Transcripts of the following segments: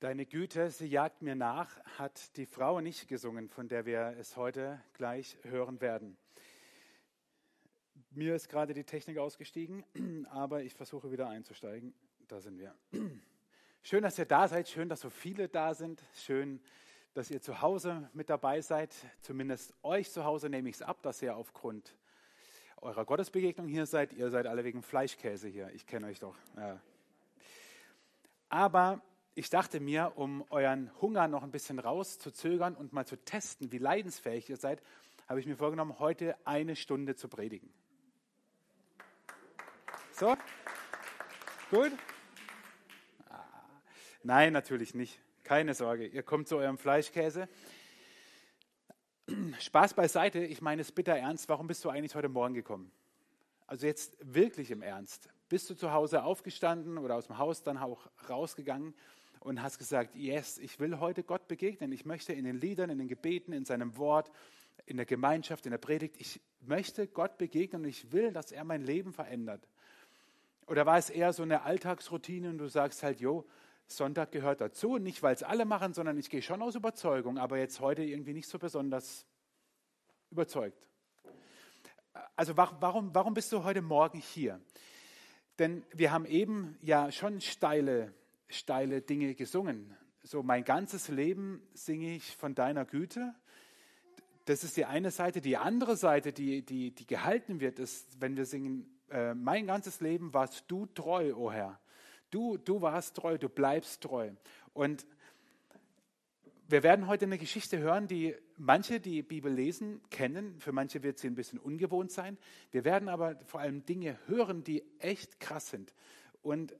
Deine Güte, sie jagt mir nach, hat die Frau nicht gesungen, von der wir es heute gleich hören werden. Mir ist gerade die Technik ausgestiegen, aber ich versuche wieder einzusteigen. Da sind wir. Schön, dass ihr da seid, schön, dass so viele da sind, schön, dass ihr zu Hause mit dabei seid. Zumindest euch zu Hause nehme ich es ab, dass ihr aufgrund eurer Gottesbegegnung hier seid. Ihr seid alle wegen Fleischkäse hier. Ich kenne euch doch. Ja. Aber ich dachte mir, um euren Hunger noch ein bisschen rauszuzögern und mal zu testen, wie leidensfähig ihr seid, habe ich mir vorgenommen, heute eine Stunde zu predigen. So? Gut? Ah, nein, natürlich nicht. Keine Sorge, ihr kommt zu eurem Fleischkäse. Spaß beiseite, ich meine es bitter ernst. Warum bist du eigentlich heute Morgen gekommen? Also jetzt wirklich im Ernst. Bist du zu Hause aufgestanden oder aus dem Haus dann auch rausgegangen und hast gesagt, yes, ich will heute Gott begegnen. Ich möchte in den Liedern, in den Gebeten, in seinem Wort, in der Gemeinschaft, in der Predigt, ich möchte Gott begegnen und ich will, dass er mein Leben verändert. Oder war es eher so eine Alltagsroutine und du sagst halt, jo, Sonntag gehört dazu, nicht weil es alle machen, sondern ich gehe schon aus Überzeugung, aber jetzt heute irgendwie nicht so besonders überzeugt. Also warum, warum bist du heute Morgen hier? Denn wir haben eben ja schon steile steile Dinge gesungen. So mein ganzes Leben singe ich von deiner Güte. Das ist die eine Seite. Die andere Seite, die, die, die gehalten wird, ist, wenn wir singen, äh, mein ganzes Leben warst du treu, o oh Herr. Du, du warst treu, du bleibst treu. Und wir werden heute eine Geschichte hören, die manche, die Bibel lesen, kennen. Für manche wird sie ein bisschen ungewohnt sein. Wir werden aber vor allem Dinge hören, die echt krass sind. Und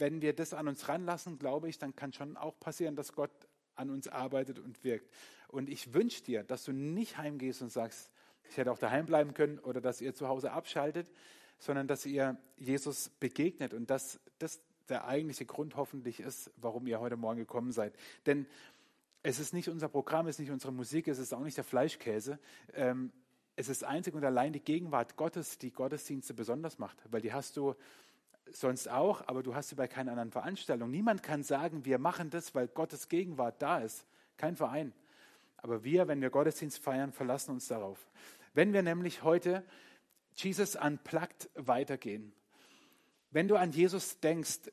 wenn wir das an uns ranlassen, glaube ich, dann kann schon auch passieren, dass Gott an uns arbeitet und wirkt. Und ich wünsche dir, dass du nicht heimgehst und sagst, ich hätte auch daheim bleiben können oder dass ihr zu Hause abschaltet, sondern dass ihr Jesus begegnet und dass das der eigentliche Grund hoffentlich ist, warum ihr heute Morgen gekommen seid. Denn es ist nicht unser Programm, es ist nicht unsere Musik, es ist auch nicht der Fleischkäse. Ähm, es ist einzig und allein die Gegenwart Gottes, die Gottesdienste besonders macht, weil die hast du sonst auch, aber du hast sie bei keiner anderen Veranstaltung. Niemand kann sagen, wir machen das, weil Gottes Gegenwart da ist. Kein Verein. Aber wir, wenn wir Gottesdienst feiern, verlassen uns darauf. Wenn wir nämlich heute Jesus unplugged weitergehen, wenn du an Jesus denkst,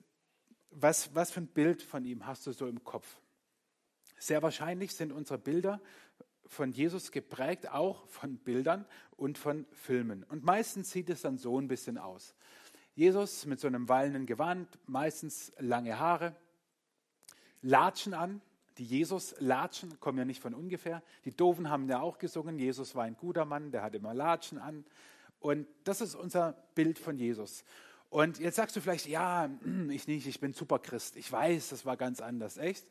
was, was für ein Bild von ihm hast du so im Kopf? Sehr wahrscheinlich sind unsere Bilder von Jesus geprägt, auch von Bildern und von Filmen. Und meistens sieht es dann so ein bisschen aus. Jesus mit so einem wallenden Gewand, meistens lange Haare, Latschen an. Die Jesus-Latschen kommen ja nicht von ungefähr. Die Doofen haben ja auch gesungen, Jesus war ein guter Mann, der hat immer Latschen an. Und das ist unser Bild von Jesus. Und jetzt sagst du vielleicht, ja, ich nicht, ich bin Superchrist. Ich weiß, das war ganz anders. Echt?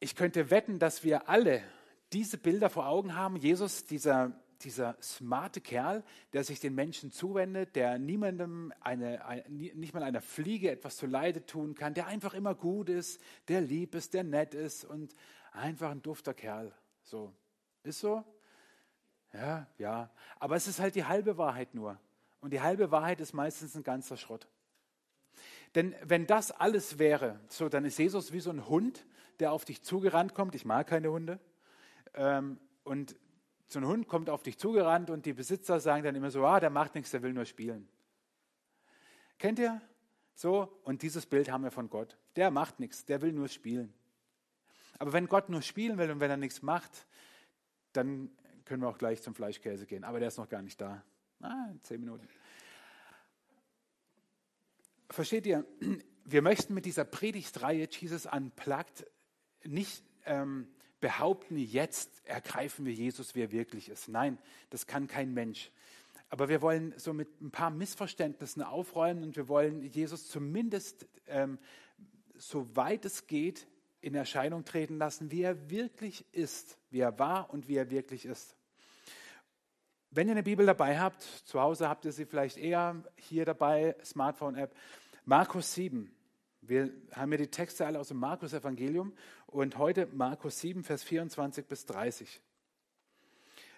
Ich könnte wetten, dass wir alle diese Bilder vor Augen haben. Jesus, dieser dieser smarte Kerl, der sich den Menschen zuwendet, der niemandem, eine, eine, nicht mal einer Fliege etwas zu Leide tun kann, der einfach immer gut ist, der lieb ist, der nett ist und einfach ein dufter Kerl. So. Ist so? Ja, ja. Aber es ist halt die halbe Wahrheit nur. Und die halbe Wahrheit ist meistens ein ganzer Schrott. Denn wenn das alles wäre, so, dann ist Jesus wie so ein Hund, der auf dich zugerannt kommt. Ich mag keine Hunde. Ähm, und so ein Hund kommt auf dich zugerannt und die Besitzer sagen dann immer so, ah, der macht nichts, der will nur spielen. Kennt ihr? So, und dieses Bild haben wir von Gott. Der macht nichts, der will nur spielen. Aber wenn Gott nur spielen will und wenn er nichts macht, dann können wir auch gleich zum Fleischkäse gehen. Aber der ist noch gar nicht da. Ah, zehn Minuten. Versteht ihr? Wir möchten mit dieser Predigtreihe Jesus Unplugged nicht ähm, behaupten, jetzt ergreifen wir Jesus, wie er wirklich ist. Nein, das kann kein Mensch. Aber wir wollen so mit ein paar Missverständnissen aufräumen und wir wollen Jesus zumindest, ähm, soweit es geht, in Erscheinung treten lassen, wie er wirklich ist, wie er war und wie er wirklich ist. Wenn ihr eine Bibel dabei habt, zu Hause habt ihr sie vielleicht eher hier dabei, Smartphone-App, Markus 7. Wir haben ja die Texte alle aus dem Markus-Evangelium und heute Markus 7, Vers 24 bis 30.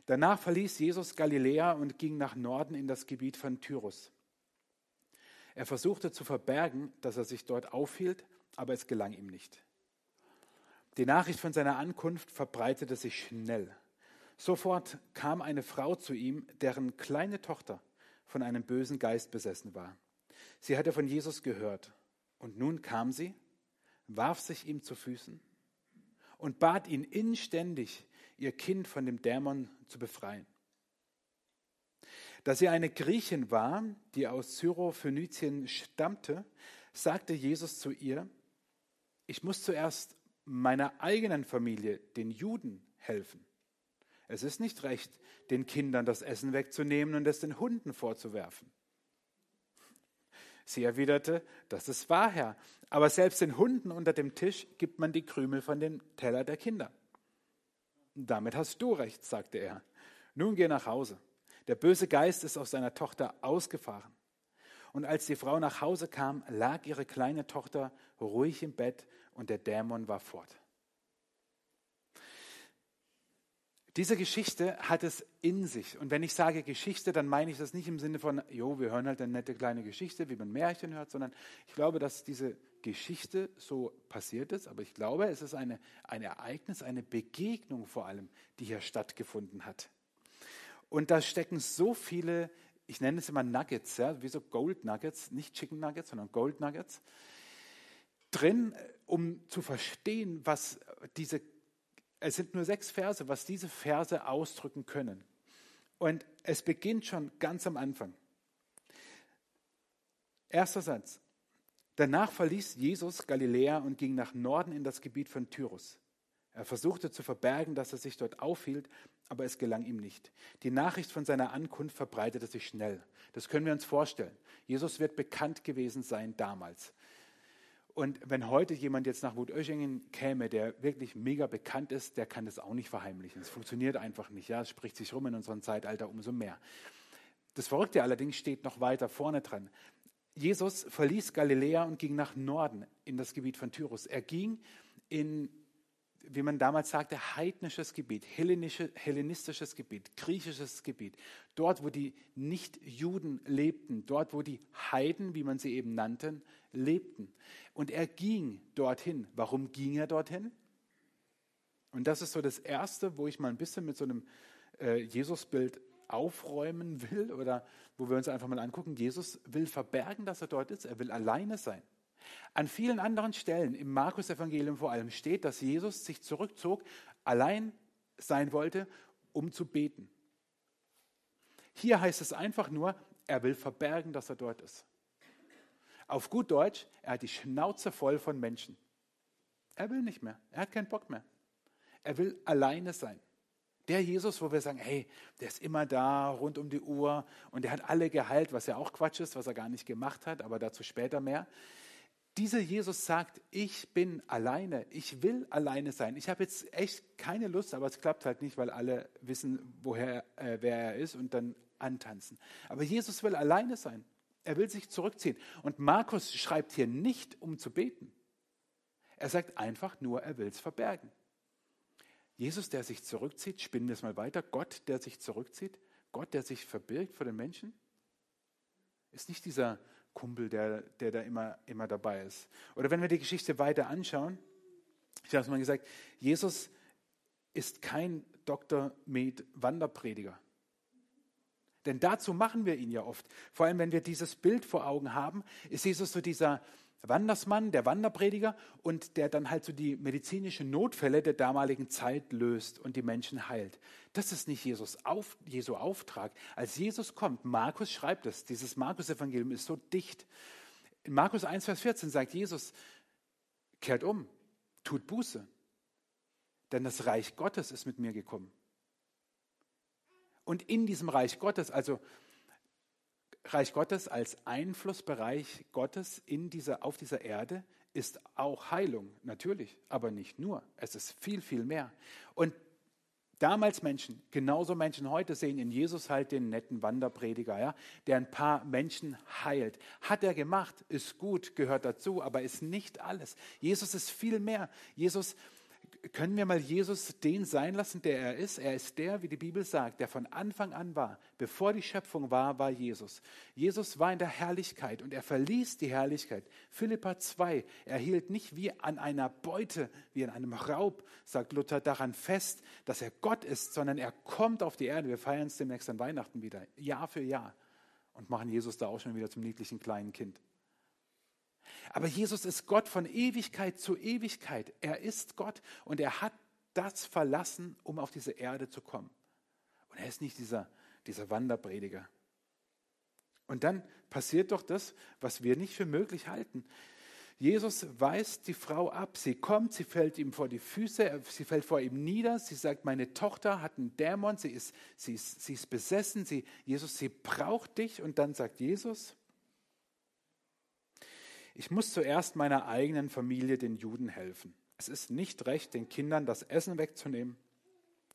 Danach verließ Jesus Galiläa und ging nach Norden in das Gebiet von Tyrus. Er versuchte zu verbergen, dass er sich dort aufhielt, aber es gelang ihm nicht. Die Nachricht von seiner Ankunft verbreitete sich schnell. Sofort kam eine Frau zu ihm, deren kleine Tochter von einem bösen Geist besessen war. Sie hatte von Jesus gehört. Und nun kam sie, warf sich ihm zu Füßen und bat ihn inständig, ihr Kind von dem Dämon zu befreien. Da sie eine Griechin war, die aus Syrophönizien stammte, sagte Jesus zu ihr, ich muss zuerst meiner eigenen Familie, den Juden, helfen. Es ist nicht recht, den Kindern das Essen wegzunehmen und es den Hunden vorzuwerfen. Sie erwiderte, das ist wahr, Herr, aber selbst den Hunden unter dem Tisch gibt man die Krümel von dem Teller der Kinder. Damit hast du recht, sagte er. Nun geh nach Hause. Der böse Geist ist aus seiner Tochter ausgefahren. Und als die Frau nach Hause kam, lag ihre kleine Tochter ruhig im Bett und der Dämon war fort. Diese Geschichte hat es in sich. Und wenn ich sage Geschichte, dann meine ich das nicht im Sinne von, jo, wir hören halt eine nette kleine Geschichte, wie man Märchen hört, sondern ich glaube, dass diese Geschichte so passiert ist. Aber ich glaube, es ist eine, ein Ereignis, eine Begegnung vor allem, die hier stattgefunden hat. Und da stecken so viele, ich nenne es immer Nuggets, ja, wie so Gold Nuggets, nicht Chicken Nuggets, sondern Gold Nuggets, drin, um zu verstehen, was diese es sind nur sechs Verse, was diese Verse ausdrücken können. Und es beginnt schon ganz am Anfang. Erster Satz. Danach verließ Jesus Galiläa und ging nach Norden in das Gebiet von Tyrus. Er versuchte zu verbergen, dass er sich dort aufhielt, aber es gelang ihm nicht. Die Nachricht von seiner Ankunft verbreitete sich schnell. Das können wir uns vorstellen. Jesus wird bekannt gewesen sein damals. Und wenn heute jemand jetzt nach Wutöschingen käme, der wirklich mega bekannt ist, der kann das auch nicht verheimlichen. Es funktioniert einfach nicht. Ja, es spricht sich rum in unserem Zeitalter umso mehr. Das Verrückte allerdings steht noch weiter vorne dran. Jesus verließ Galiläa und ging nach Norden in das Gebiet von Tyrus. Er ging in wie man damals sagte, heidnisches Gebiet, hellenistisches Gebiet, griechisches Gebiet. Dort, wo die Nichtjuden lebten, dort, wo die Heiden, wie man sie eben nannten, lebten. Und er ging dorthin. Warum ging er dorthin? Und das ist so das Erste, wo ich mal ein bisschen mit so einem äh, Jesusbild aufräumen will oder wo wir uns einfach mal angucken. Jesus will verbergen, dass er dort ist. Er will alleine sein. An vielen anderen Stellen im Markus-Evangelium vor allem steht, dass Jesus sich zurückzog, allein sein wollte, um zu beten. Hier heißt es einfach nur, er will verbergen, dass er dort ist. Auf gut Deutsch, er hat die Schnauze voll von Menschen. Er will nicht mehr, er hat keinen Bock mehr. Er will alleine sein. Der Jesus, wo wir sagen, hey, der ist immer da, rund um die Uhr und der hat alle geheilt, was ja auch Quatsch ist, was er gar nicht gemacht hat, aber dazu später mehr. Dieser Jesus sagt, ich bin alleine, ich will alleine sein. Ich habe jetzt echt keine Lust, aber es klappt halt nicht, weil alle wissen, woher, äh, wer er ist und dann antanzen. Aber Jesus will alleine sein. Er will sich zurückziehen. Und Markus schreibt hier nicht, um zu beten. Er sagt einfach nur, er will es verbergen. Jesus, der sich zurückzieht, spinnen wir es mal weiter. Gott, der sich zurückzieht, Gott, der sich verbirgt vor den Menschen, ist nicht dieser Kumpel, der, der da immer, immer dabei ist. Oder wenn wir die Geschichte weiter anschauen, ich habe es mal gesagt, Jesus ist kein Dr. Med Wanderprediger. Denn dazu machen wir ihn ja oft. Vor allem, wenn wir dieses Bild vor Augen haben, ist Jesus so dieser Wandersmann, der Wanderprediger und der dann halt so die medizinischen Notfälle der damaligen Zeit löst und die Menschen heilt. Das ist nicht Jesus auf, Jesu Auftrag. Als Jesus kommt, Markus schreibt es, dieses Markus-Evangelium ist so dicht. In Markus 1, Vers 14 sagt Jesus, kehrt um, tut Buße, denn das Reich Gottes ist mit mir gekommen. Und in diesem Reich Gottes, also Reich Gottes als Einflussbereich Gottes in dieser, auf dieser Erde ist auch Heilung, natürlich, aber nicht nur. Es ist viel, viel mehr. Und damals Menschen, genauso Menschen heute sehen in Jesus halt den netten Wanderprediger, ja, der ein paar Menschen heilt. Hat er gemacht, ist gut, gehört dazu, aber ist nicht alles. Jesus ist viel mehr. Jesus können wir mal Jesus den sein lassen, der er ist? Er ist der, wie die Bibel sagt, der von Anfang an war. Bevor die Schöpfung war, war Jesus. Jesus war in der Herrlichkeit und er verließ die Herrlichkeit. Philippa 2, er hielt nicht wie an einer Beute, wie an einem Raub, sagt Luther, daran fest, dass er Gott ist, sondern er kommt auf die Erde. Wir feiern es demnächst an Weihnachten wieder, Jahr für Jahr und machen Jesus da auch schon wieder zum niedlichen kleinen Kind. Aber Jesus ist Gott von Ewigkeit zu Ewigkeit. Er ist Gott und er hat das verlassen, um auf diese Erde zu kommen. Und er ist nicht dieser, dieser Wanderprediger. Und dann passiert doch das, was wir nicht für möglich halten. Jesus weist die Frau ab. Sie kommt, sie fällt ihm vor die Füße, sie fällt vor ihm nieder. Sie sagt, meine Tochter hat einen Dämon, sie ist, sie ist, sie ist besessen. Sie, Jesus, sie braucht dich. Und dann sagt Jesus, ich muss zuerst meiner eigenen Familie, den Juden, helfen. Es ist nicht recht, den Kindern das Essen wegzunehmen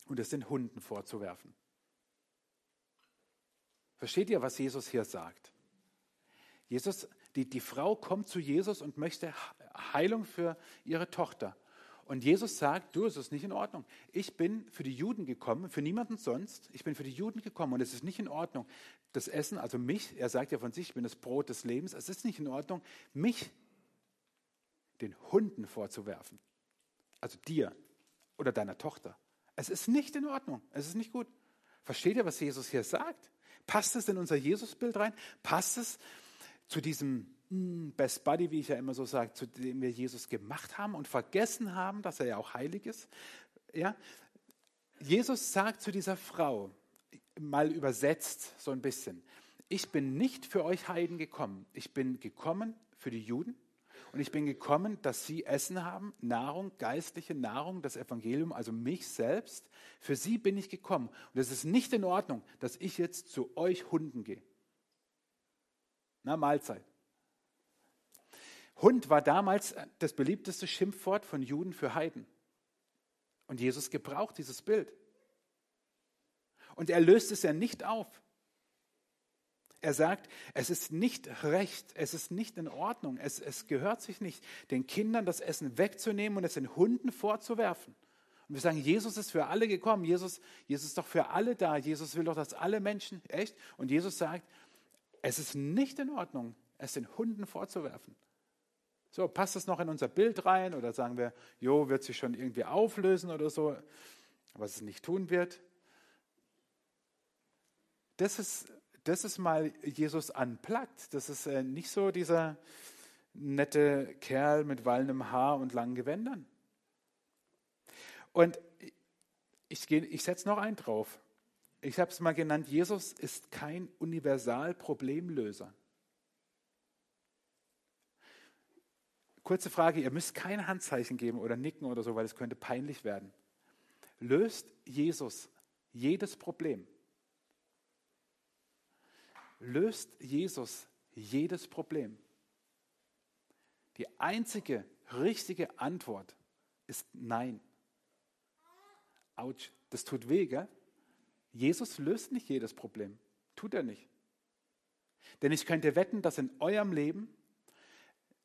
und es den Hunden vorzuwerfen. Versteht ihr, was Jesus hier sagt? Jesus, die, die Frau kommt zu Jesus und möchte Heilung für ihre Tochter. Und Jesus sagt, du, es ist nicht in Ordnung. Ich bin für die Juden gekommen, für niemanden sonst. Ich bin für die Juden gekommen und es ist nicht in Ordnung, das Essen, also mich, er sagt ja von sich, ich bin das Brot des Lebens, es ist nicht in Ordnung, mich den Hunden vorzuwerfen. Also dir oder deiner Tochter. Es ist nicht in Ordnung, es ist nicht gut. Versteht ihr, was Jesus hier sagt? Passt es in unser Jesusbild rein? Passt es zu diesem hm, Best Buddy, wie ich ja immer so sage, zu dem wir Jesus gemacht haben und vergessen haben, dass er ja auch heilig ist? Ja? Jesus sagt zu dieser Frau, mal übersetzt so ein bisschen, ich bin nicht für euch Heiden gekommen, ich bin gekommen für die Juden und ich bin gekommen, dass sie Essen haben, Nahrung, geistliche Nahrung, das Evangelium, also mich selbst. Für sie bin ich gekommen. Und es ist nicht in Ordnung, dass ich jetzt zu euch Hunden gehe. Na, Mahlzeit. Hund war damals das beliebteste Schimpfwort von Juden für Heiden. Und Jesus gebraucht dieses Bild. Und er löst es ja nicht auf. Er sagt, es ist nicht recht, es ist nicht in Ordnung, es, es gehört sich nicht, den Kindern das Essen wegzunehmen und es den Hunden vorzuwerfen. Und wir sagen, Jesus ist für alle gekommen, Jesus, Jesus ist doch für alle da, Jesus will doch, dass alle Menschen, echt? Und Jesus sagt, es ist nicht in Ordnung, es den Hunden vorzuwerfen. So, passt das noch in unser Bild rein oder sagen wir, jo, wird sich schon irgendwie auflösen oder so, was es nicht tun wird? Das ist das ist mal Jesus unplugged. Das ist äh, nicht so dieser nette Kerl mit wallendem Haar und langen Gewändern. Und ich, ich setze noch einen drauf. Ich habe es mal genannt, Jesus ist kein Universal-Problemlöser. Kurze Frage, ihr müsst kein Handzeichen geben oder nicken oder so, weil es könnte peinlich werden. Löst Jesus jedes Problem? Löst Jesus jedes Problem. Die einzige richtige Antwort ist Nein. Autsch, das tut weh, gell? Jesus löst nicht jedes Problem. Tut er nicht. Denn ich könnte wetten, dass in eurem Leben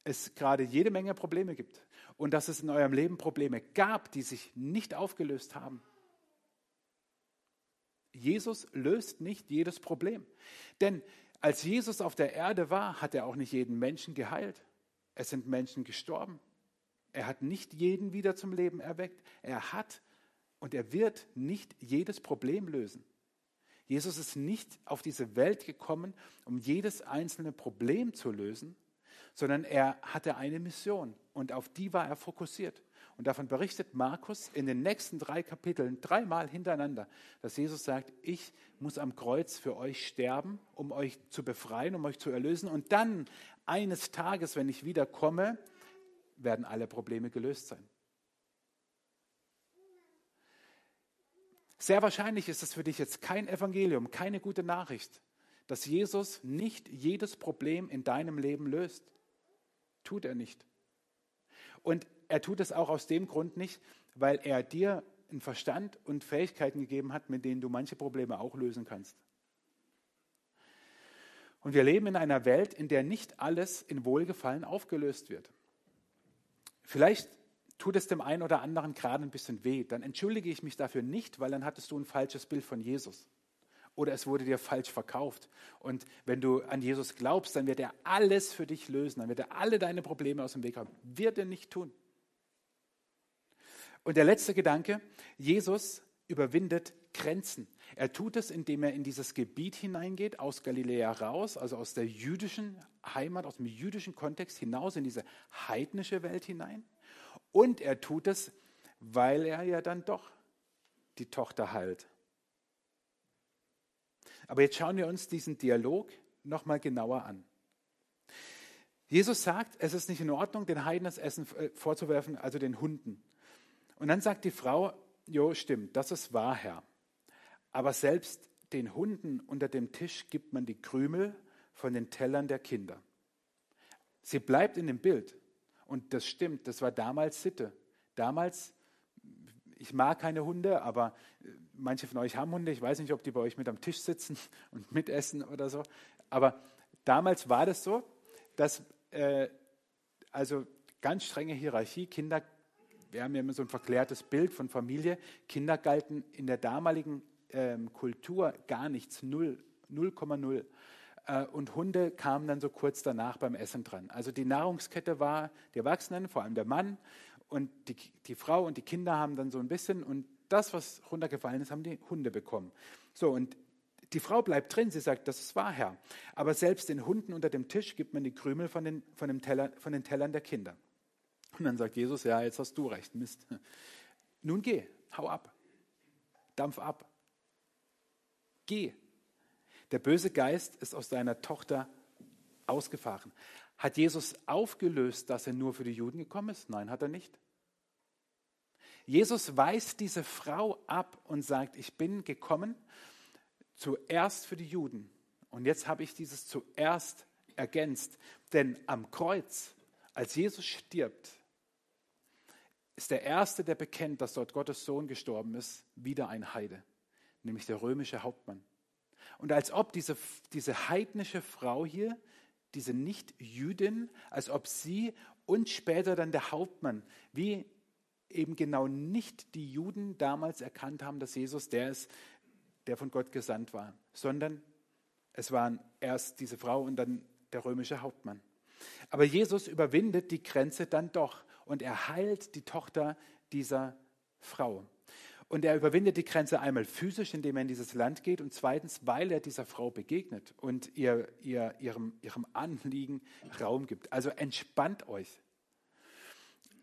es gerade jede Menge Probleme gibt und dass es in eurem Leben Probleme gab, die sich nicht aufgelöst haben. Jesus löst nicht jedes Problem. Denn als Jesus auf der Erde war, hat er auch nicht jeden Menschen geheilt. Es sind Menschen gestorben. Er hat nicht jeden wieder zum Leben erweckt. Er hat und er wird nicht jedes Problem lösen. Jesus ist nicht auf diese Welt gekommen, um jedes einzelne Problem zu lösen, sondern er hatte eine Mission und auf die war er fokussiert. Und davon berichtet Markus in den nächsten drei Kapiteln dreimal hintereinander, dass Jesus sagt, ich muss am Kreuz für euch sterben, um euch zu befreien, um euch zu erlösen. Und dann eines Tages, wenn ich wiederkomme, werden alle Probleme gelöst sein. Sehr wahrscheinlich ist es für dich jetzt kein Evangelium, keine gute Nachricht, dass Jesus nicht jedes Problem in deinem Leben löst. Tut er nicht. Und er tut es auch aus dem Grund nicht, weil er dir einen Verstand und Fähigkeiten gegeben hat, mit denen du manche Probleme auch lösen kannst. Und wir leben in einer Welt, in der nicht alles in Wohlgefallen aufgelöst wird. Vielleicht tut es dem einen oder anderen gerade ein bisschen weh, dann entschuldige ich mich dafür nicht, weil dann hattest du ein falsches Bild von Jesus. Oder es wurde dir falsch verkauft. Und wenn du an Jesus glaubst, dann wird er alles für dich lösen. Dann wird er alle deine Probleme aus dem Weg haben. Wird er nicht tun. Und der letzte Gedanke, Jesus überwindet Grenzen. Er tut es, indem er in dieses Gebiet hineingeht, aus Galiläa raus, also aus der jüdischen Heimat, aus dem jüdischen Kontext hinaus in diese heidnische Welt hinein. Und er tut es, weil er ja dann doch die Tochter heilt. Aber jetzt schauen wir uns diesen Dialog nochmal genauer an. Jesus sagt, es ist nicht in Ordnung, den Heiden das Essen äh, vorzuwerfen, also den Hunden. Und dann sagt die Frau, jo, stimmt, das ist wahr, Herr. Aber selbst den Hunden unter dem Tisch gibt man die Krümel von den Tellern der Kinder. Sie bleibt in dem Bild. Und das stimmt, das war damals Sitte. Damals, ich mag keine Hunde, aber äh, manche von euch haben Hunde. Ich weiß nicht, ob die bei euch mit am Tisch sitzen und mitessen oder so. Aber damals war das so, dass äh, also ganz strenge Hierarchie, Kinder, wir haben ja immer so ein verklärtes Bild von Familie, Kinder galten in der damaligen ähm, Kultur gar nichts, 0,0. Äh, und Hunde kamen dann so kurz danach beim Essen dran. Also die Nahrungskette war die Erwachsenen, vor allem der Mann und die, die Frau und die Kinder haben dann so ein bisschen und das, was runtergefallen ist, haben die Hunde bekommen. So, und die Frau bleibt drin, sie sagt, das ist wahr, Herr. Aber selbst den Hunden unter dem Tisch gibt man die Krümel von den, von, dem Teller, von den Tellern der Kinder. Und dann sagt Jesus, ja, jetzt hast du recht, Mist. Nun geh, hau ab, dampf ab, geh. Der böse Geist ist aus deiner Tochter ausgefahren. Hat Jesus aufgelöst, dass er nur für die Juden gekommen ist? Nein, hat er nicht. Jesus weist diese Frau ab und sagt, ich bin gekommen zuerst für die Juden. Und jetzt habe ich dieses zuerst ergänzt. Denn am Kreuz, als Jesus stirbt, ist der Erste, der bekennt, dass dort Gottes Sohn gestorben ist, wieder ein Heide, nämlich der römische Hauptmann. Und als ob diese, diese heidnische Frau hier, diese Nicht-Jüdin, als ob sie und später dann der Hauptmann, wie eben genau nicht die Juden damals erkannt haben, dass Jesus der ist, der von Gott gesandt war, sondern es waren erst diese Frau und dann der römische Hauptmann. Aber Jesus überwindet die Grenze dann doch und er heilt die Tochter dieser Frau. Und er überwindet die Grenze einmal physisch, indem er in dieses Land geht, und zweitens, weil er dieser Frau begegnet und ihr, ihr, ihrem, ihrem Anliegen Raum gibt. Also entspannt euch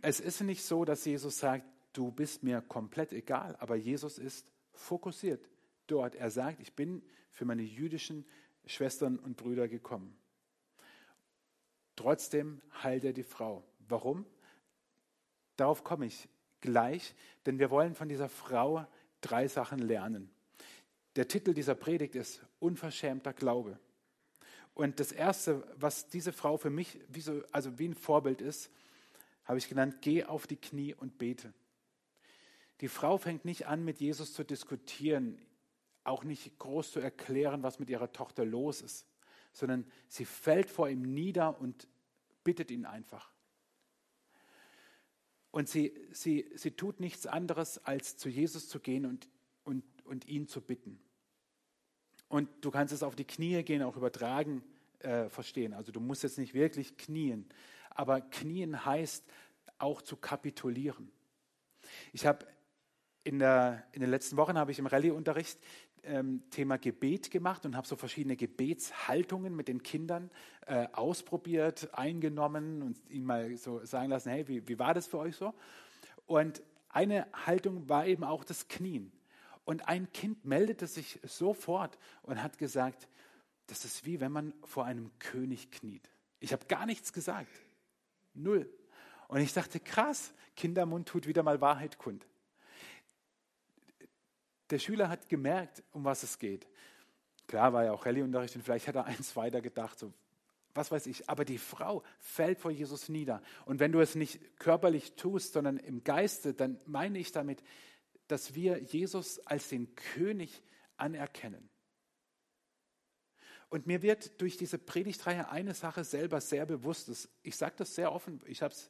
es ist nicht so, dass Jesus sagt, du bist mir komplett egal, aber Jesus ist fokussiert dort. Er sagt, ich bin für meine jüdischen Schwestern und Brüder gekommen. Trotzdem heilt er die Frau. Warum? Darauf komme ich gleich, denn wir wollen von dieser Frau drei Sachen lernen. Der Titel dieser Predigt ist Unverschämter Glaube. Und das Erste, was diese Frau für mich wie, so, also wie ein Vorbild ist, habe ich genannt, geh auf die Knie und bete. Die Frau fängt nicht an, mit Jesus zu diskutieren, auch nicht groß zu erklären, was mit ihrer Tochter los ist, sondern sie fällt vor ihm nieder und bittet ihn einfach. Und sie, sie, sie tut nichts anderes, als zu Jesus zu gehen und, und, und ihn zu bitten. Und du kannst es auf die Knie gehen, auch übertragen äh, verstehen. Also du musst jetzt nicht wirklich knien, aber knien heißt auch zu kapitulieren. Ich habe in, in den letzten Wochen habe ich im Rallye-Unterricht ähm, Thema Gebet gemacht und habe so verschiedene Gebetshaltungen mit den Kindern äh, ausprobiert, eingenommen und ihnen mal so sagen lassen, hey, wie, wie war das für euch so? Und eine Haltung war eben auch das Knien. Und ein Kind meldete sich sofort und hat gesagt, das ist wie wenn man vor einem König kniet. Ich habe gar nichts gesagt. Null. Und ich dachte, krass, Kindermund tut wieder mal Wahrheit kund. Der Schüler hat gemerkt, um was es geht. Klar war ja auch Rallye-Unterricht und vielleicht hat er eins weiter gedacht, so, was weiß ich. Aber die Frau fällt vor Jesus nieder. Und wenn du es nicht körperlich tust, sondern im Geiste, dann meine ich damit, dass wir Jesus als den König anerkennen. Und mir wird durch diese Predigtreihe eine Sache selber sehr bewusst. Ich sage das sehr offen. Ich habe es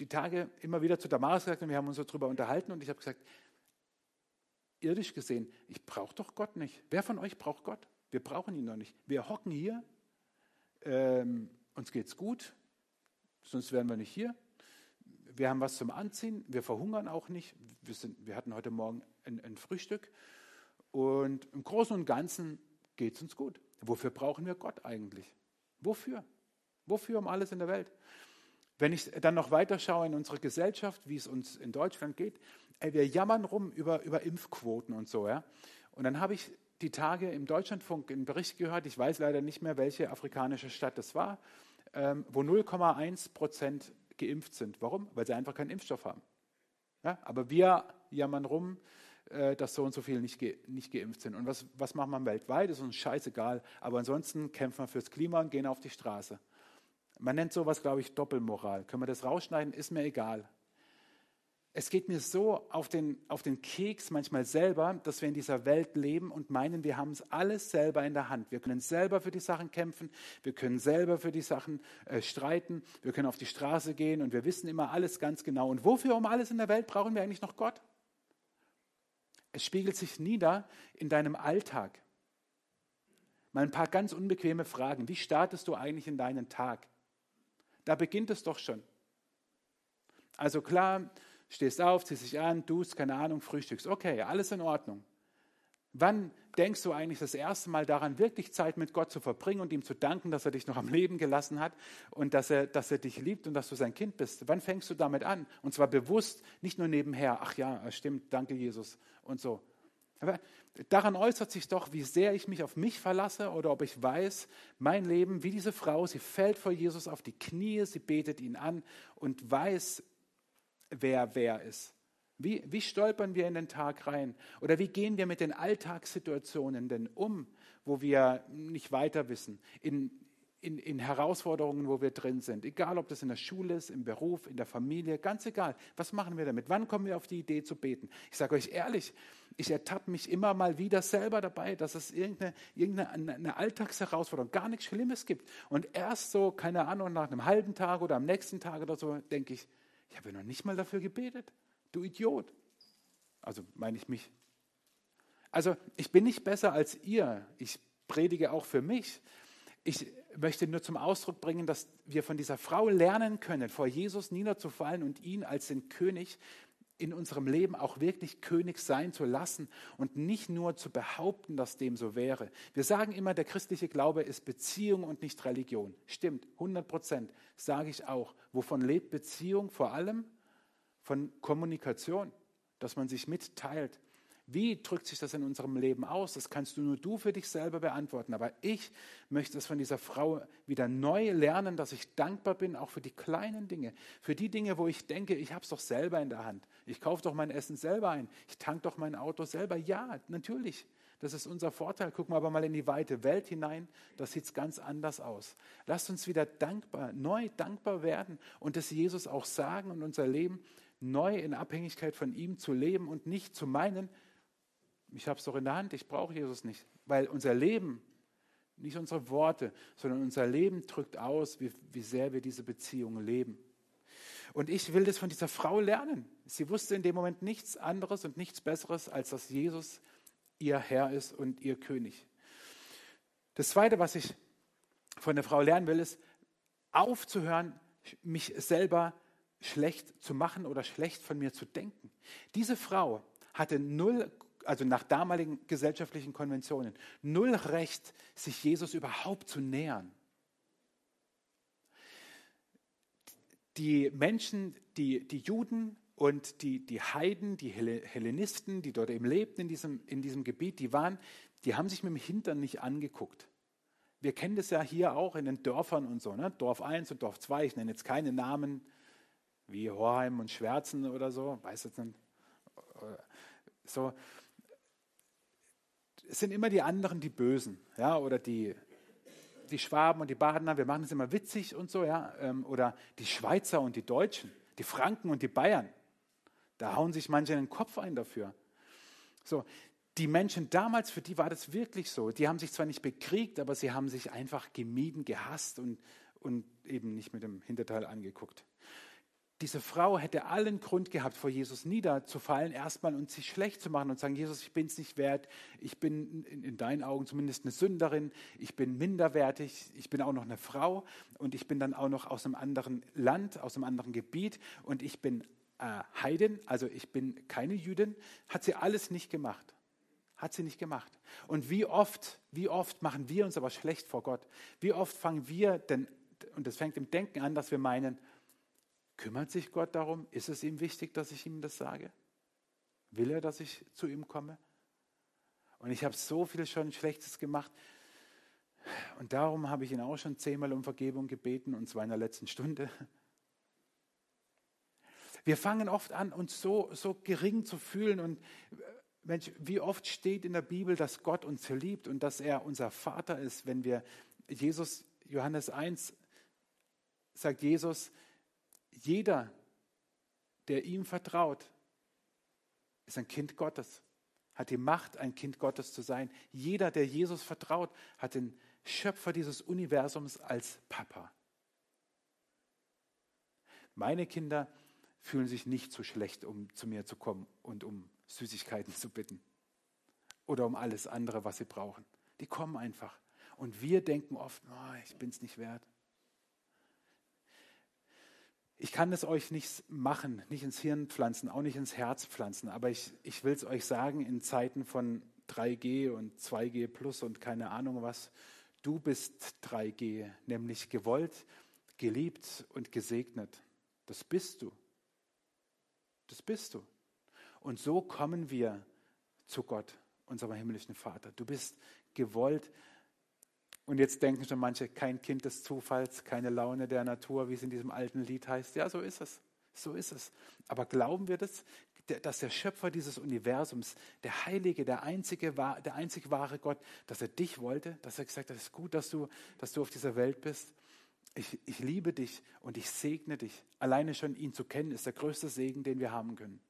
die Tage immer wieder zu Damaris gesagt und wir haben uns so drüber unterhalten und ich habe gesagt, irdisch gesehen, ich brauche doch Gott nicht. Wer von euch braucht Gott? Wir brauchen ihn doch nicht. Wir hocken hier, ähm, uns geht's gut, sonst wären wir nicht hier. Wir haben was zum Anziehen, wir verhungern auch nicht. Wir, sind, wir hatten heute Morgen ein, ein Frühstück und im Großen und Ganzen geht es uns gut. Wofür brauchen wir Gott eigentlich? Wofür? Wofür um alles in der Welt? Wenn ich dann noch weiter schaue in unsere Gesellschaft, wie es uns in Deutschland geht, ey, wir jammern rum über, über Impfquoten und so. Ja? Und dann habe ich die Tage im Deutschlandfunk einen Bericht gehört, ich weiß leider nicht mehr, welche afrikanische Stadt das war, ähm, wo 0,1 Prozent geimpft sind. Warum? Weil sie einfach keinen Impfstoff haben. Ja? Aber wir jammern rum, äh, dass so und so viele nicht, ge nicht geimpft sind. Und was, was macht man weltweit? Ist uns scheißegal. Aber ansonsten kämpfen wir fürs Klima und gehen auf die Straße. Man nennt sowas, glaube ich, Doppelmoral. Können wir das rausschneiden? Ist mir egal. Es geht mir so auf den, auf den Keks manchmal selber, dass wir in dieser Welt leben und meinen, wir haben es alles selber in der Hand. Wir können selber für die Sachen kämpfen, wir können selber für die Sachen äh, streiten, wir können auf die Straße gehen und wir wissen immer alles ganz genau. Und wofür um alles in der Welt brauchen wir eigentlich noch Gott? Es spiegelt sich nieder in deinem Alltag. Mal ein paar ganz unbequeme Fragen. Wie startest du eigentlich in deinen Tag? Da beginnt es doch schon. Also klar, stehst auf, ziehst dich an, tust, keine Ahnung, frühstückst. Okay, alles in Ordnung. Wann denkst du eigentlich das erste Mal daran, wirklich Zeit mit Gott zu verbringen und ihm zu danken, dass er dich noch am Leben gelassen hat und dass er, dass er dich liebt und dass du sein Kind bist? Wann fängst du damit an? Und zwar bewusst, nicht nur nebenher, ach ja, stimmt, danke Jesus und so. Aber daran äußert sich doch, wie sehr ich mich auf mich verlasse oder ob ich weiß, mein Leben, wie diese Frau, sie fällt vor Jesus auf die Knie, sie betet ihn an und weiß, wer wer ist. Wie, wie stolpern wir in den Tag rein? Oder wie gehen wir mit den Alltagssituationen denn um, wo wir nicht weiter wissen? In, in, in, Herausforderungen, wo wir drin sind. Egal, ob das in der Schule ist, im Beruf, in der Familie, ganz egal. Was machen wir damit? Wann kommen wir auf die Idee zu beten? Ich sage euch ehrlich, ich ertappe mich immer mal wieder selber dabei, dass es irgendeine, irgendeine eine Alltagsherausforderung, gar nichts Schlimmes gibt. Und erst so, keine Ahnung, nach einem halben Tag oder am nächsten Tag oder so, denke ich, ich habe noch nicht mal dafür gebetet. Du Idiot. Also meine ich mich. Also ich bin nicht besser als ihr. Ich predige auch für mich. Ich möchte nur zum Ausdruck bringen, dass wir von dieser Frau lernen können, vor Jesus niederzufallen und ihn als den König in unserem Leben auch wirklich König sein zu lassen und nicht nur zu behaupten, dass dem so wäre. Wir sagen immer, der christliche Glaube ist Beziehung und nicht Religion. Stimmt, 100 Prozent, sage ich auch. Wovon lebt Beziehung? Vor allem von Kommunikation, dass man sich mitteilt, wie drückt sich das in unserem Leben aus? Das kannst du nur du für dich selber beantworten. Aber ich möchte es von dieser Frau wieder neu lernen, dass ich dankbar bin, auch für die kleinen Dinge. Für die Dinge, wo ich denke, ich habe es doch selber in der Hand. Ich kaufe doch mein Essen selber ein. Ich tank doch mein Auto selber. Ja, natürlich. Das ist unser Vorteil. Gucken wir aber mal in die weite Welt hinein. Das sieht ganz anders aus. Lasst uns wieder dankbar, neu dankbar werden und es Jesus auch sagen und unser Leben neu in Abhängigkeit von ihm zu leben und nicht zu meinen, ich habe es doch in der Hand, ich brauche Jesus nicht. Weil unser Leben, nicht unsere Worte, sondern unser Leben drückt aus, wie, wie sehr wir diese Beziehung leben. Und ich will das von dieser Frau lernen. Sie wusste in dem Moment nichts anderes und nichts Besseres, als dass Jesus ihr Herr ist und ihr König. Das Zweite, was ich von der Frau lernen will, ist aufzuhören, mich selber schlecht zu machen oder schlecht von mir zu denken. Diese Frau hatte null also nach damaligen gesellschaftlichen Konventionen, null Recht, sich Jesus überhaupt zu nähern. Die Menschen, die, die Juden und die, die Heiden, die Hellenisten, die dort eben lebten in diesem, in diesem Gebiet, die waren, die haben sich mit dem Hintern nicht angeguckt. Wir kennen das ja hier auch in den Dörfern und so, ne? Dorf 1 und Dorf 2, ich nenne jetzt keine Namen wie Horheim und Schwärzen oder so, weiß jetzt nicht. So, es sind immer die anderen die Bösen, ja, oder die, die Schwaben und die Badener, wir machen es immer witzig und so, ja, ähm, oder die Schweizer und die Deutschen, die Franken und die Bayern. Da hauen sich manche den Kopf ein dafür. So, die Menschen damals, für die war das wirklich so. Die haben sich zwar nicht bekriegt, aber sie haben sich einfach gemieden, gehasst und, und eben nicht mit dem Hinterteil angeguckt. Diese Frau hätte allen Grund gehabt, vor Jesus niederzufallen, erstmal und sich schlecht zu machen und sagen, Jesus, ich bin es nicht wert, ich bin in, in, deinen Augen zumindest eine Sünderin, ich bin minderwertig, ich bin auch noch eine Frau. Und ich bin dann auch noch aus einem anderen Land, aus einem anderen Gebiet. Und ich bin äh, Heiden, also ich bin keine Jüdin, hat sie alles nicht gemacht. Hat sie nicht gemacht. Und wie oft, wie oft machen wir uns aber schlecht vor Gott? Wie oft fangen wir denn, und das fängt im Denken an, dass wir meinen, Kümmert sich Gott darum? Ist es ihm wichtig, dass ich ihm das sage? Will er, dass ich zu ihm komme? Und ich habe so viel schon Schlechtes gemacht. Und darum habe ich ihn auch schon zehnmal um Vergebung gebeten, und zwar in der letzten Stunde. Wir fangen oft an, uns so, so gering zu fühlen. Und Mensch, wie oft steht in der Bibel, dass Gott uns liebt und dass er unser Vater ist, wenn wir Jesus, Johannes 1, sagt Jesus, jeder, der ihm vertraut, ist ein Kind Gottes, hat die Macht, ein Kind Gottes zu sein. Jeder, der Jesus vertraut, hat den Schöpfer dieses Universums als Papa. Meine Kinder fühlen sich nicht so schlecht, um zu mir zu kommen und um Süßigkeiten zu bitten oder um alles andere, was sie brauchen. Die kommen einfach. Und wir denken oft, oh, ich bin es nicht wert. Ich kann es euch nicht machen, nicht ins Hirn pflanzen, auch nicht ins Herz pflanzen, aber ich, ich will es euch sagen, in Zeiten von 3G und 2G plus und keine Ahnung was, du bist 3G, nämlich gewollt, geliebt und gesegnet. Das bist du. Das bist du. Und so kommen wir zu Gott, unserem himmlischen Vater. Du bist gewollt, und jetzt denken schon manche, kein Kind des Zufalls, keine Laune der Natur, wie es in diesem alten Lied heißt. Ja, so ist es. So ist es. Aber glauben wir das, dass der Schöpfer dieses Universums, der Heilige, der einzige, der einzig wahre Gott, dass er dich wollte, dass er gesagt hat, es ist gut, dass du, dass du auf dieser Welt bist. Ich, ich liebe dich und ich segne dich. Alleine schon ihn zu kennen, ist der größte Segen, den wir haben können.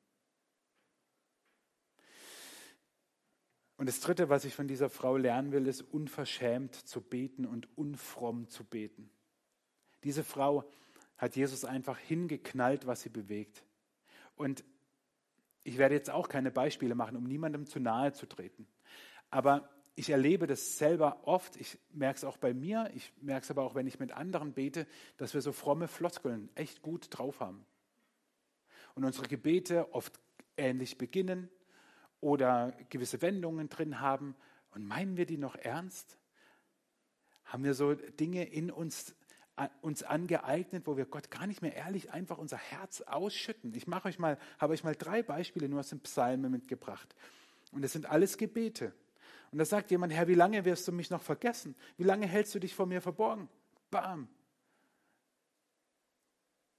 Und das Dritte, was ich von dieser Frau lernen will, ist unverschämt zu beten und unfromm zu beten. Diese Frau hat Jesus einfach hingeknallt, was sie bewegt. Und ich werde jetzt auch keine Beispiele machen, um niemandem zu nahe zu treten. Aber ich erlebe das selber oft. Ich merke es auch bei mir. Ich merke es aber auch, wenn ich mit anderen bete, dass wir so fromme Floskeln echt gut drauf haben. Und unsere Gebete oft ähnlich beginnen, oder gewisse Wendungen drin haben. Und meinen wir die noch ernst? Haben wir so Dinge in uns, uns angeeignet, wo wir Gott gar nicht mehr ehrlich einfach unser Herz ausschütten? Ich mache euch mal, habe euch mal drei Beispiele nur aus den Psalmen mitgebracht. Und das sind alles Gebete. Und da sagt jemand, Herr, wie lange wirst du mich noch vergessen? Wie lange hältst du dich vor mir verborgen? Bam,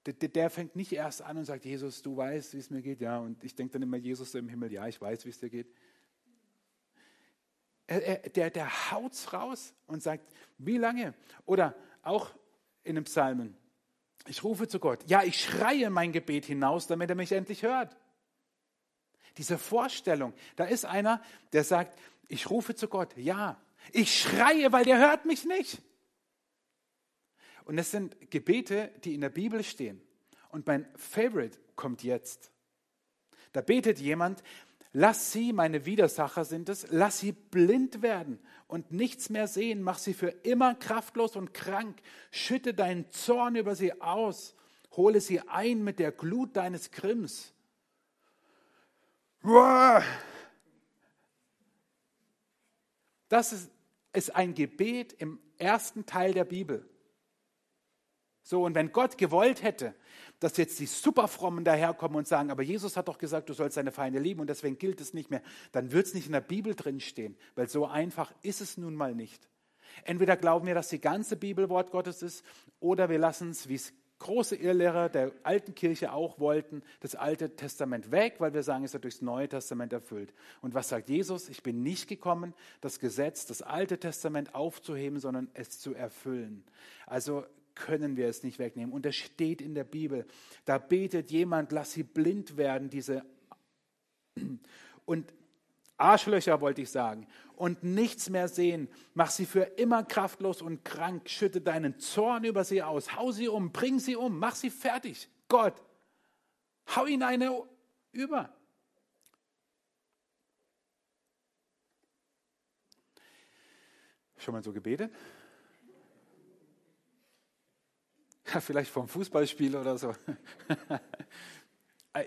der, der, fängt nicht erst an und sagt, Jesus, du weißt, wie es mir geht. Ja, und ich denke dann immer, Jesus im Himmel, ja, ich weiß, wie es dir geht. Er, er, der, der haut's raus und sagt, wie lange? Oder auch in den Psalmen, ich rufe zu Gott. Ja, ich schreie mein Gebet hinaus, damit er mich endlich hört. Diese Vorstellung, da ist einer, der sagt, ich rufe zu Gott. Ja, ich schreie, weil der hört mich nicht. Und es sind Gebete, die in der Bibel stehen. Und mein Favorite kommt jetzt. Da betet jemand, lass sie, meine Widersacher sind es, lass sie blind werden und nichts mehr sehen, mach sie für immer kraftlos und krank, schütte deinen Zorn über sie aus, hole sie ein mit der Glut deines Grimms. Das ist ein Gebet im ersten Teil der Bibel. So, und wenn Gott gewollt hätte, dass jetzt die Superfrommen daherkommen und sagen, aber Jesus hat doch gesagt, du sollst deine Feinde lieben und deswegen gilt es nicht mehr, dann wird es nicht in der Bibel drin stehen, weil so einfach ist es nun mal nicht. Entweder glauben wir, dass die ganze Bibel Wort Gottes ist, oder wir lassen es, wie es große Irrlehrer der alten Kirche auch wollten, das Alte Testament weg, weil wir sagen, es wird durchs Neue Testament erfüllt. Und was sagt Jesus? Ich bin nicht gekommen, das Gesetz, das Alte Testament aufzuheben, sondern es zu erfüllen. Also können wir es nicht wegnehmen. Und es steht in der Bibel, da betet jemand, lass sie blind werden, diese und Arschlöcher wollte ich sagen, und nichts mehr sehen. Mach sie für immer kraftlos und krank. Schütte deinen Zorn über sie aus. Hau sie um, bring sie um, mach sie fertig. Gott, Hau ihn eine über. Schon mal so gebetet? Ja, vielleicht vom Fußballspiel oder so.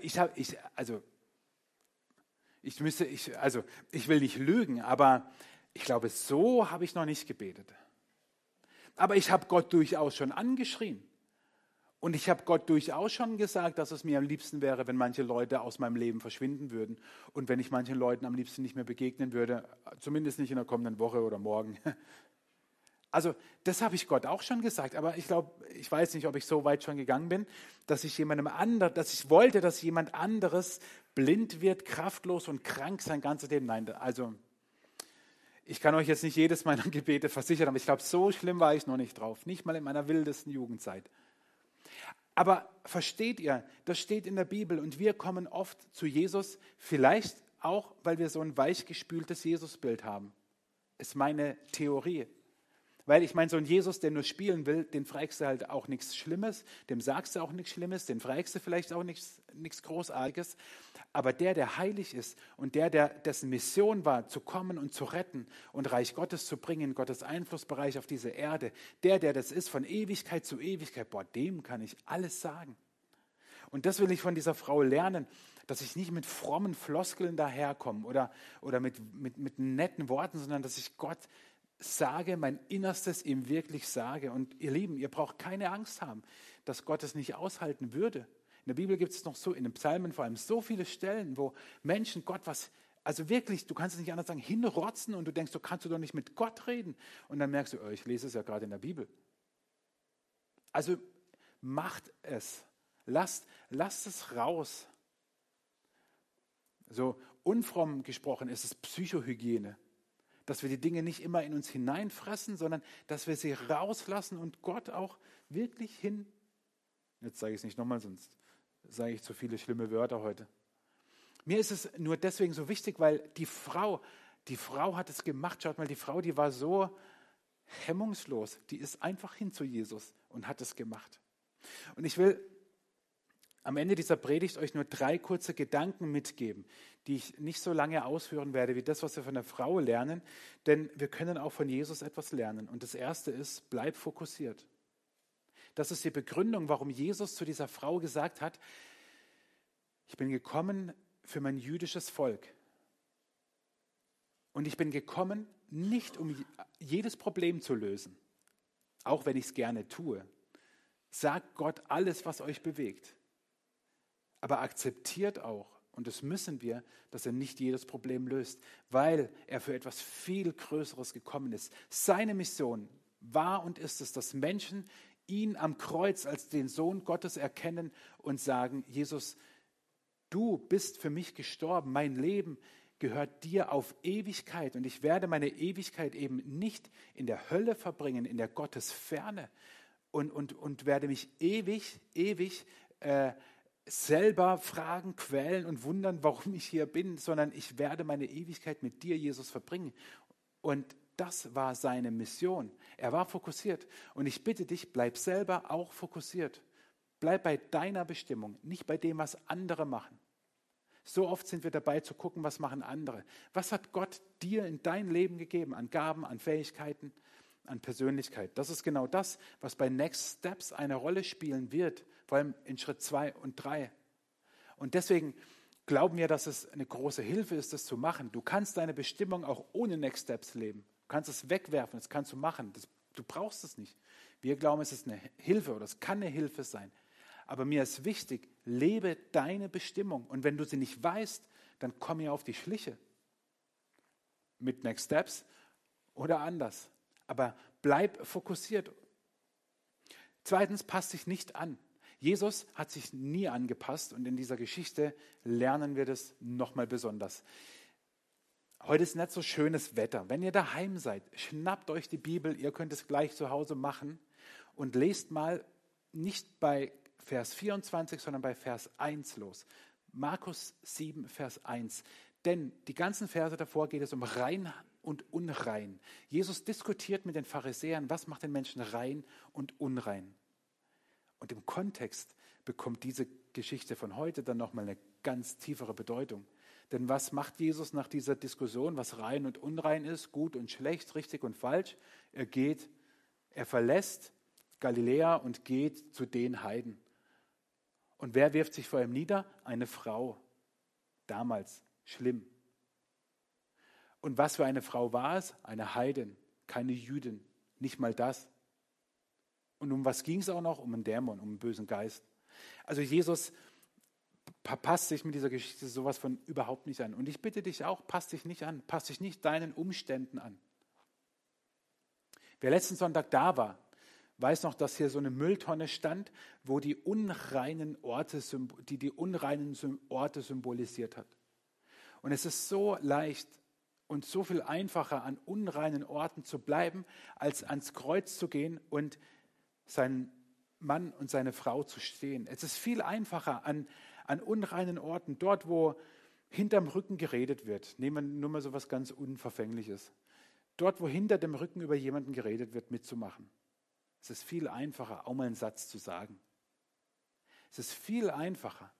Ich habe, ich, also, ich müsste, ich, also, ich will nicht lügen, aber ich glaube, so habe ich noch nicht gebetet. Aber ich habe Gott durchaus schon angeschrien. Und ich habe Gott durchaus schon gesagt, dass es mir am liebsten wäre, wenn manche Leute aus meinem Leben verschwinden würden und wenn ich manchen Leuten am liebsten nicht mehr begegnen würde, zumindest nicht in der kommenden Woche oder morgen. Also das habe ich Gott auch schon gesagt, aber ich glaube, ich weiß nicht, ob ich so weit schon gegangen bin, dass ich jemandem anderen, dass ich wollte, dass jemand anderes blind wird, kraftlos und krank sein ganzes Leben. Nein, also ich kann euch jetzt nicht jedes meiner Gebete versichern, aber ich glaube, so schlimm war ich noch nicht drauf, nicht mal in meiner wildesten Jugendzeit. Aber versteht ihr, das steht in der Bibel und wir kommen oft zu Jesus, vielleicht auch, weil wir so ein weichgespültes Jesusbild haben. Ist meine Theorie. Weil ich meine, so ein Jesus, der nur spielen will, den fragst du halt auch nichts Schlimmes, dem sagst du auch nichts Schlimmes, den fragst du vielleicht auch nichts, Großartiges. Aber der, der heilig ist und der, der dessen Mission war, zu kommen und zu retten und Reich Gottes zu bringen, Gottes Einflussbereich auf diese Erde, der, der das ist von Ewigkeit zu Ewigkeit, boah, dem kann ich alles sagen. Und das will ich von dieser Frau lernen, dass ich nicht mit frommen Floskeln daherkomme oder, oder mit, mit, mit netten Worten, sondern dass ich Gott sage, mein Innerstes ihm wirklich sage. Und ihr Lieben, ihr braucht keine Angst haben, dass Gott es nicht aushalten würde. In der Bibel gibt es noch so, in den Psalmen vor allem, so viele Stellen, wo Menschen Gott was, also wirklich, du kannst es nicht anders sagen, hinrotzen und du denkst, du kannst du doch nicht mit Gott reden. Und dann merkst du, oh, ich lese es ja gerade in der Bibel. Also macht es. Lasst, lasst es raus. So unfromm gesprochen ist es Psychohygiene dass wir die Dinge nicht immer in uns hineinfressen, sondern dass wir sie rauslassen und Gott auch wirklich hin. Jetzt sage ich es nicht nochmal, sonst sage ich zu viele schlimme Wörter heute. Mir ist es nur deswegen so wichtig, weil die Frau, die Frau hat es gemacht. Schaut mal, die Frau, die war so hemmungslos. Die ist einfach hin zu Jesus und hat es gemacht. Und ich will am Ende dieser Predigt euch nur drei kurze Gedanken mitgeben, die ich nicht so lange ausführen werde wie das, was wir von der Frau lernen, denn wir können auch von Jesus etwas lernen. Und das erste ist, bleib fokussiert. Das ist die Begründung, warum Jesus zu dieser Frau gesagt hat, ich bin gekommen für mein jüdisches Volk. Und ich bin gekommen, nicht um jedes Problem zu lösen, auch wenn ich es gerne tue. Sagt Gott alles, was euch bewegt. Aber akzeptiert auch, und das müssen wir, dass er nicht jedes Problem löst, weil er für etwas viel Größeres gekommen ist. Seine Mission war und ist es, dass Menschen ihn am Kreuz als den Sohn Gottes erkennen und sagen, Jesus, du bist für mich gestorben, mein Leben gehört dir auf Ewigkeit und ich werde meine Ewigkeit eben nicht in der Hölle verbringen, in der Gottesferne und, und, und werde mich ewig, ewig äh, selber fragen, quälen und wundern, warum ich hier bin, sondern ich werde meine Ewigkeit mit dir, Jesus, verbringen. Und das war seine Mission. Er war fokussiert. Und ich bitte dich, bleib selber auch fokussiert. Bleib bei deiner Bestimmung, nicht bei dem, was andere machen. So oft sind wir dabei zu gucken, was machen andere. Was hat Gott dir in dein Leben gegeben an Gaben, an Fähigkeiten, an Persönlichkeit? Das ist genau das, was bei Next Steps eine Rolle spielen wird vor allem in Schritt zwei und drei. Und deswegen glauben wir, dass es eine große Hilfe ist, das zu machen. Du kannst deine Bestimmung auch ohne Next Steps leben. Du kannst es wegwerfen, das kannst du machen. Das, du brauchst es nicht. Wir glauben, es ist eine Hilfe oder es kann eine Hilfe sein. Aber mir ist wichtig, lebe deine Bestimmung. Und wenn du sie nicht weißt, dann komm mir auf die Schliche. Mit Next Steps oder anders. Aber bleib fokussiert. Zweitens, passt dich nicht an. Jesus hat sich nie angepasst und in dieser Geschichte lernen wir das nochmal besonders. Heute ist nicht so schönes Wetter. Wenn ihr daheim seid, schnappt euch die Bibel, ihr könnt es gleich zu Hause machen und lest mal nicht bei Vers 24, sondern bei Vers 1 los. Markus 7, Vers 1. Denn die ganzen Verse davor geht es um rein und unrein. Jesus diskutiert mit den Pharisäern, was macht den Menschen rein und unrein. Und im Kontext bekommt diese Geschichte von heute dann nochmal eine ganz tiefere Bedeutung. Denn was macht Jesus nach dieser Diskussion, was rein und unrein ist, gut und schlecht, richtig und falsch? Er geht, er verlässt Galiläa und geht zu den Heiden. Und wer wirft sich vor ihm nieder? Eine Frau. Damals. Schlimm. Und was für eine Frau war es? Eine Heidin, keine Jüdin. Nicht mal das. Und um was ging es auch noch? Um einen Dämon, um einen bösen Geist. Also Jesus passt sich mit dieser Geschichte sowas von überhaupt nicht an. Und ich bitte dich auch, passt dich nicht an, passt dich nicht deinen Umständen an. Wer letzten Sonntag da war, weiß noch, dass hier so eine Mülltonne stand, wo die unreinen Orte, die die unreinen Orte symbolisiert hat. Und es ist so leicht und so viel einfacher, an unreinen Orten zu bleiben, als ans Kreuz zu gehen und seinen Mann und seine Frau zu stehen. Es ist viel einfacher, an, an unreinen Orten, dort, wo hinterm Rücken geredet wird, nehmen wir nur mal so was ganz Unverfängliches, dort, wo hinter dem Rücken über jemanden geredet wird, mitzumachen. Es ist viel einfacher, auch mal einen Satz zu sagen. Es ist viel einfacher,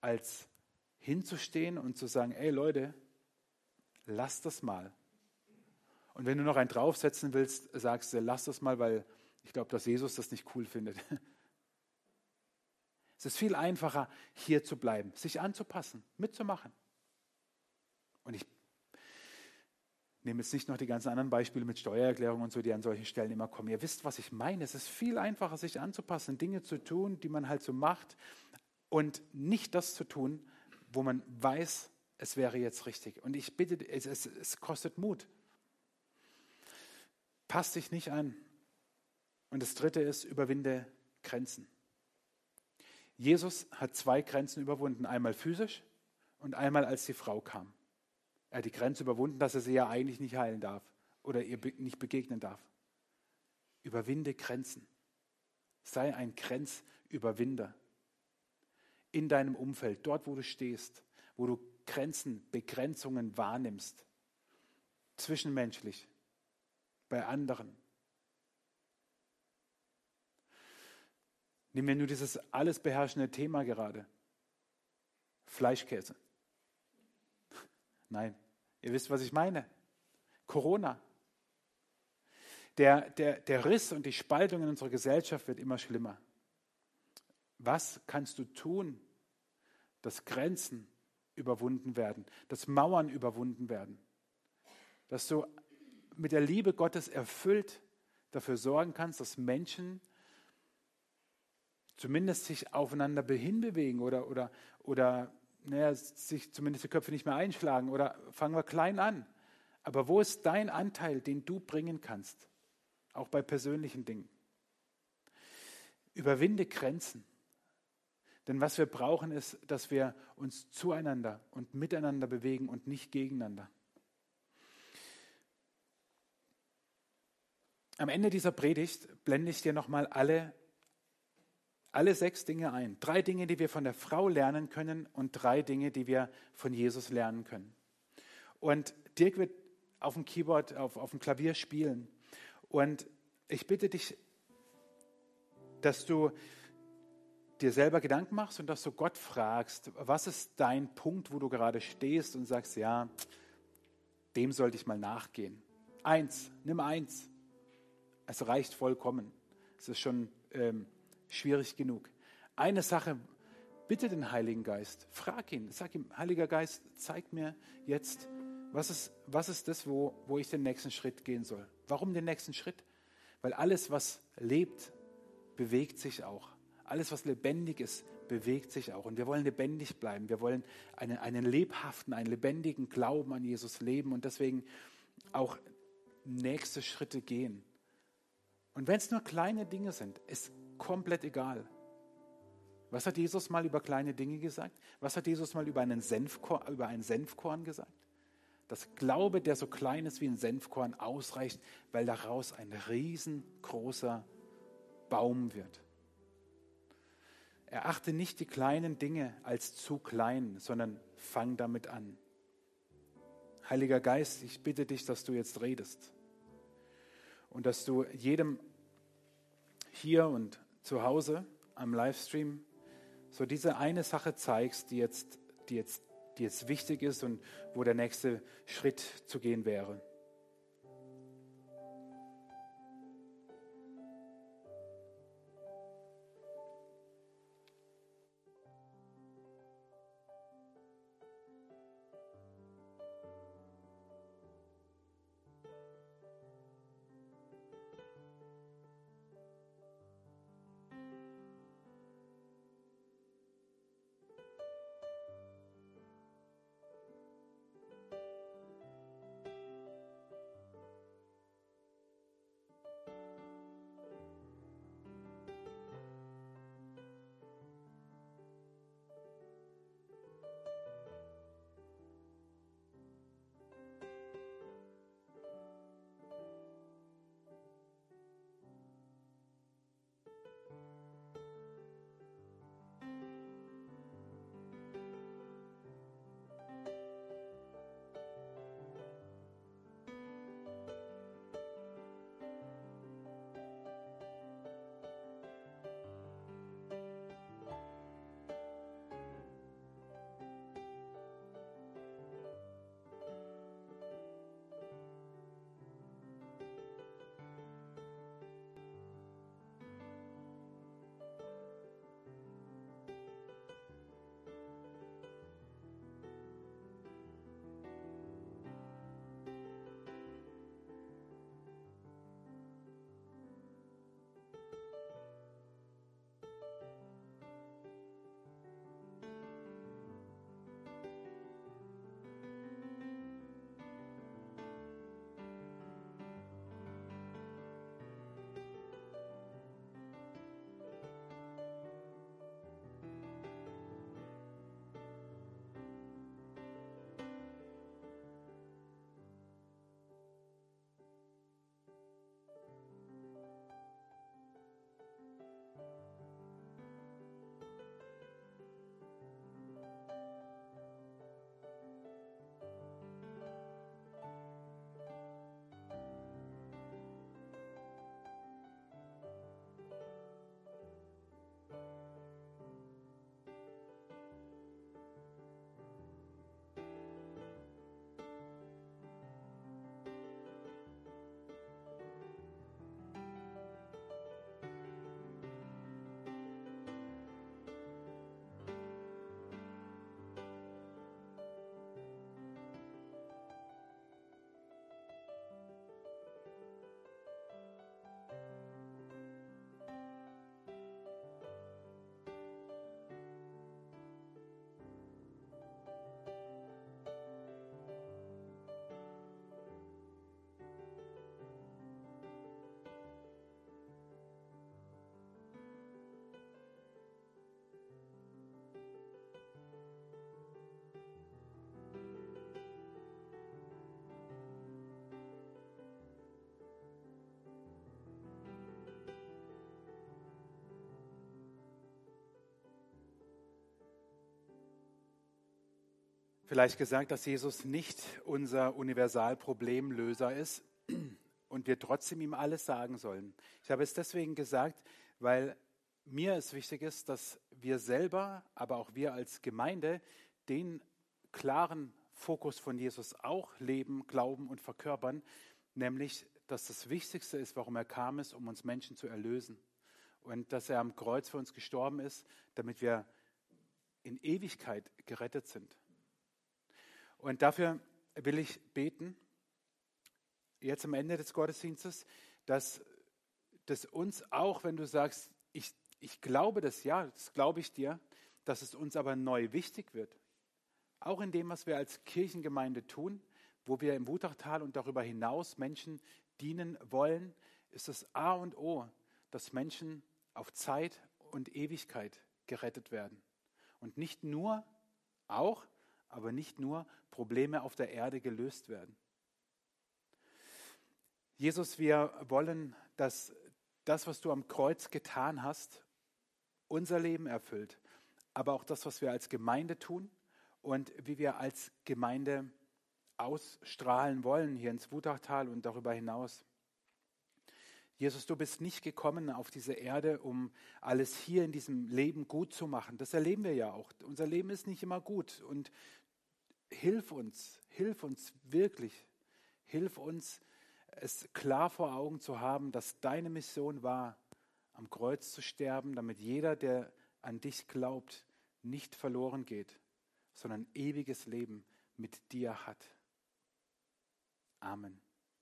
als hinzustehen und zu sagen, ey Leute, lass das mal. Und wenn du noch einen draufsetzen willst, sagst du, lass das mal, weil ich glaube, dass Jesus das nicht cool findet. Es ist viel einfacher, hier zu bleiben, sich anzupassen, mitzumachen. Und ich nehme jetzt nicht noch die ganzen anderen Beispiele mit Steuererklärung und so, die an solchen Stellen immer kommen. Ihr wisst, was ich meine. Es ist viel einfacher, sich anzupassen, Dinge zu tun, die man halt so macht und nicht das zu tun, wo man weiß, es wäre jetzt richtig. Und ich bitte, es, es, es kostet Mut. Pass dich nicht an. Und das dritte ist, überwinde Grenzen. Jesus hat zwei Grenzen überwunden, einmal physisch und einmal als die Frau kam. Er hat die Grenze überwunden, dass er sie ja eigentlich nicht heilen darf oder ihr nicht begegnen darf. Überwinde Grenzen. Sei ein Grenzüberwinder in deinem Umfeld, dort wo du stehst, wo du Grenzen, Begrenzungen wahrnimmst, zwischenmenschlich, bei anderen. Nehmen wir nur dieses alles beherrschende Thema gerade. Fleischkäse. Nein, ihr wisst, was ich meine. Corona. Der, der, der Riss und die Spaltung in unserer Gesellschaft wird immer schlimmer. Was kannst du tun, dass Grenzen überwunden werden, dass Mauern überwunden werden, dass du mit der Liebe Gottes erfüllt dafür sorgen kannst, dass Menschen zumindest sich aufeinander hinbewegen oder, oder, oder naja, sich zumindest die Köpfe nicht mehr einschlagen oder fangen wir klein an. Aber wo ist dein Anteil, den du bringen kannst, auch bei persönlichen Dingen? Überwinde Grenzen. Denn was wir brauchen, ist, dass wir uns zueinander und miteinander bewegen und nicht gegeneinander. Am Ende dieser Predigt blende ich dir nochmal alle, alle sechs Dinge ein. Drei Dinge, die wir von der Frau lernen können und drei Dinge, die wir von Jesus lernen können. Und Dirk wird auf dem Keyboard, auf, auf dem Klavier spielen. Und ich bitte dich, dass du dir selber Gedanken machst und dass du Gott fragst, was ist dein Punkt, wo du gerade stehst und sagst, ja, dem sollte ich mal nachgehen. Eins, nimm eins. Es reicht vollkommen. Es ist schon ähm, schwierig genug. Eine Sache, bitte den Heiligen Geist, frag ihn, sag ihm, Heiliger Geist, zeig mir jetzt, was ist, was ist das, wo, wo ich den nächsten Schritt gehen soll. Warum den nächsten Schritt? Weil alles, was lebt, bewegt sich auch. Alles, was lebendig ist, bewegt sich auch. Und wir wollen lebendig bleiben. Wir wollen einen, einen lebhaften, einen lebendigen Glauben an Jesus leben und deswegen auch nächste Schritte gehen. Und wenn es nur kleine Dinge sind, ist komplett egal. Was hat Jesus mal über kleine Dinge gesagt? Was hat Jesus mal über einen Senfkorn, über einen Senfkorn gesagt? Das Glaube, der so klein ist wie ein Senfkorn, ausreicht, weil daraus ein riesengroßer Baum wird. Erachte nicht die kleinen Dinge als zu klein, sondern fang damit an. Heiliger Geist, ich bitte dich, dass du jetzt redest und dass du jedem hier und zu Hause am Livestream so diese eine Sache zeigst, die jetzt, die jetzt, die jetzt wichtig ist und wo der nächste Schritt zu gehen wäre. Vielleicht gesagt, dass Jesus nicht unser Universalproblemlöser ist und wir trotzdem ihm alles sagen sollen. Ich habe es deswegen gesagt, weil mir es wichtig ist, dass wir selber, aber auch wir als Gemeinde den klaren Fokus von Jesus auch leben, glauben und verkörpern, nämlich, dass das Wichtigste ist, warum er kam, ist, um uns Menschen zu erlösen. Und dass er am Kreuz für uns gestorben ist, damit wir in Ewigkeit gerettet sind. Und dafür will ich beten, jetzt am Ende des Gottesdienstes, dass das uns auch, wenn du sagst, ich, ich glaube das, ja, das glaube ich dir, dass es uns aber neu wichtig wird. Auch in dem, was wir als Kirchengemeinde tun, wo wir im Wutachtal und darüber hinaus Menschen dienen wollen, ist das A und O, dass Menschen auf Zeit und Ewigkeit gerettet werden. Und nicht nur, auch, aber nicht nur Probleme auf der Erde gelöst werden. Jesus, wir wollen, dass das, was du am Kreuz getan hast, unser Leben erfüllt, aber auch das, was wir als Gemeinde tun und wie wir als Gemeinde ausstrahlen wollen hier ins Wutachtal und darüber hinaus. Jesus, du bist nicht gekommen auf diese Erde, um alles hier in diesem Leben gut zu machen. Das erleben wir ja auch. Unser Leben ist nicht immer gut. Und hilf uns, hilf uns wirklich, hilf uns, es klar vor Augen zu haben, dass deine Mission war, am Kreuz zu sterben, damit jeder, der an dich glaubt, nicht verloren geht, sondern ewiges Leben mit dir hat. Amen.